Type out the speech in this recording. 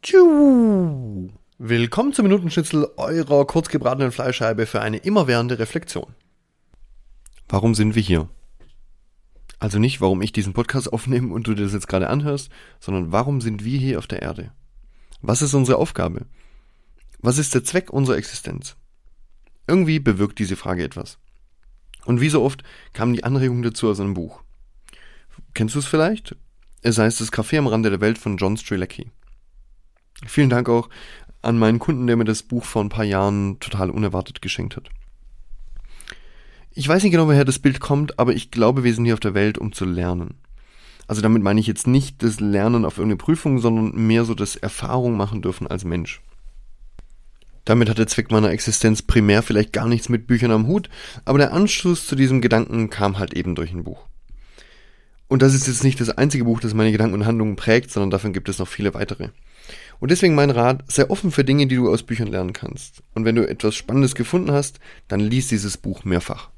Tschu. Willkommen zum Minutenschnitzel eurer kurzgebratenen Fleischscheibe für eine immerwährende Reflexion. Warum sind wir hier? Also nicht, warum ich diesen Podcast aufnehme und du das jetzt gerade anhörst, sondern warum sind wir hier auf der Erde? Was ist unsere Aufgabe? Was ist der Zweck unserer Existenz? Irgendwie bewirkt diese Frage etwas. Und wie so oft kam die Anregung dazu aus einem Buch. Kennst du es vielleicht? Es heißt Das Café am Rande der Welt von John Strelacki. Vielen Dank auch an meinen Kunden, der mir das Buch vor ein paar Jahren total unerwartet geschenkt hat. Ich weiß nicht genau, woher das Bild kommt, aber ich glaube, wir sind hier auf der Welt, um zu lernen. Also damit meine ich jetzt nicht das Lernen auf irgendeine Prüfung, sondern mehr so das Erfahrung machen dürfen als Mensch. Damit hat der Zweck meiner Existenz primär vielleicht gar nichts mit Büchern am Hut, aber der Anschluss zu diesem Gedanken kam halt eben durch ein Buch. Und das ist jetzt nicht das einzige Buch, das meine Gedanken und Handlungen prägt, sondern davon gibt es noch viele weitere. Und deswegen mein Rat, sei offen für Dinge, die du aus Büchern lernen kannst. Und wenn du etwas Spannendes gefunden hast, dann lies dieses Buch mehrfach.